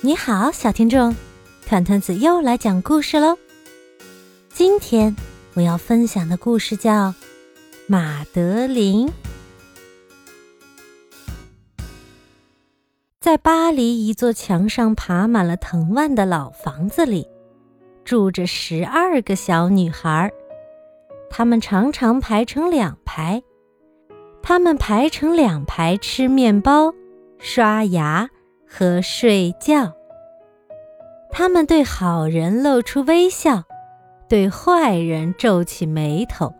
你好，小听众，团团子又来讲故事喽。今天我要分享的故事叫《马德琳》。在巴黎一座墙上爬满了藤蔓的老房子里，住着十二个小女孩，她们常常排成两排，她们排成两排吃面包、刷牙。和睡觉。他们对好人露出微笑，对坏人皱起眉头。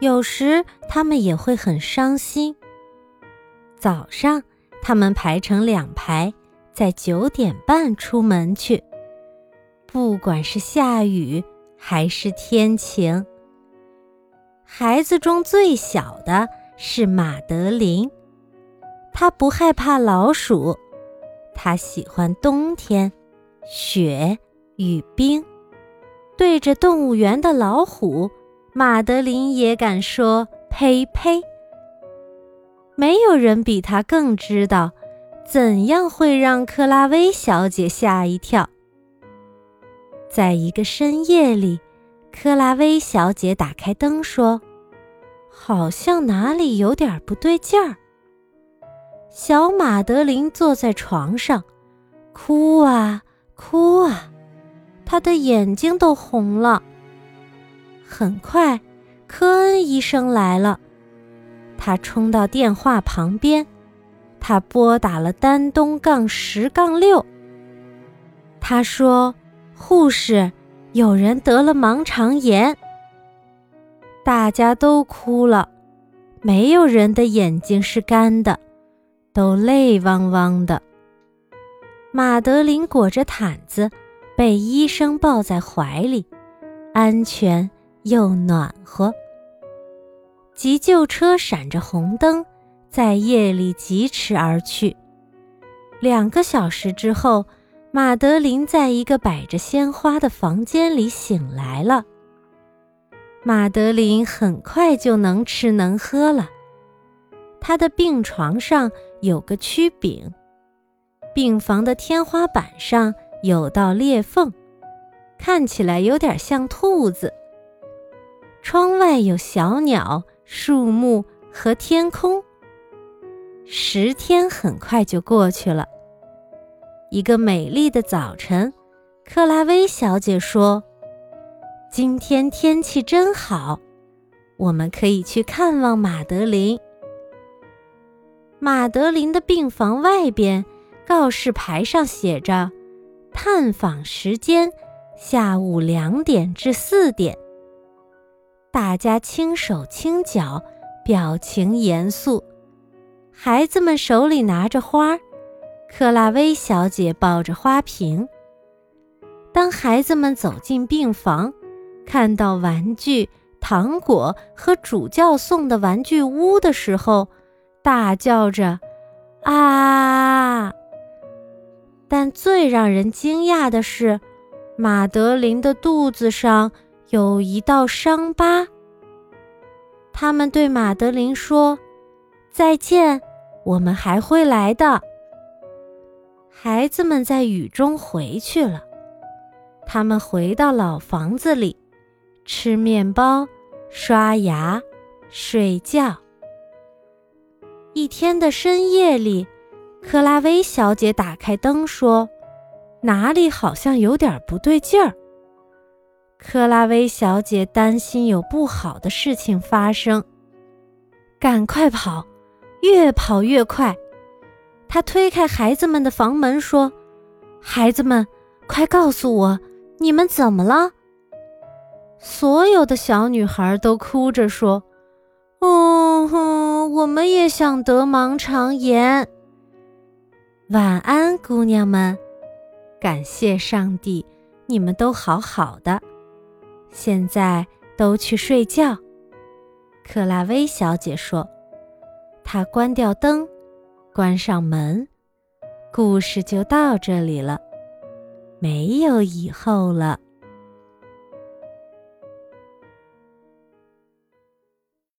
有时他们也会很伤心。早上，他们排成两排，在九点半出门去，不管是下雨还是天晴。孩子中最小的是马德琳，她不害怕老鼠。他喜欢冬天，雪与冰。对着动物园的老虎，马德琳也敢说呸呸。没有人比他更知道，怎样会让克拉薇小姐吓一跳。在一个深夜里，克拉薇小姐打开灯说：“好像哪里有点不对劲儿。”小马德琳坐在床上，哭啊哭啊，她的眼睛都红了。很快，科恩医生来了，他冲到电话旁边，他拨打了丹东杠十杠六。他说：“护士，有人得了盲肠炎。”大家都哭了，没有人的眼睛是干的。都泪汪汪的。马德琳裹着毯子，被医生抱在怀里，安全又暖和。急救车闪着红灯，在夜里疾驰而去。两个小时之后，马德琳在一个摆着鲜花的房间里醒来了。马德琳很快就能吃能喝了。她的病床上。有个曲柄，病房的天花板上有道裂缝，看起来有点像兔子。窗外有小鸟、树木和天空。十天很快就过去了。一个美丽的早晨，克拉薇小姐说：“今天天气真好，我们可以去看望马德琳。”马德琳的病房外边，告示牌上写着：“探访时间，下午两点至四点。”大家轻手轻脚，表情严肃。孩子们手里拿着花，克拉薇小姐抱着花瓶。当孩子们走进病房，看到玩具、糖果和主教送的玩具屋的时候，大叫着：“啊！”但最让人惊讶的是，马德琳的肚子上有一道伤疤。他们对马德琳说：“再见，我们还会来的。”孩子们在雨中回去了。他们回到老房子里，吃面包、刷牙、睡觉。一天的深夜里，克拉薇小姐打开灯说：“哪里好像有点不对劲儿。”克拉薇小姐担心有不好的事情发生，赶快跑，越跑越快。她推开孩子们的房门说：“孩子们，快告诉我，你们怎么了？”所有的小女孩都哭着说：“哦哼。”我们也想得盲肠炎。晚安，姑娘们，感谢上帝，你们都好好的。现在都去睡觉。克拉薇小姐说。她关掉灯，关上门。故事就到这里了，没有以后了。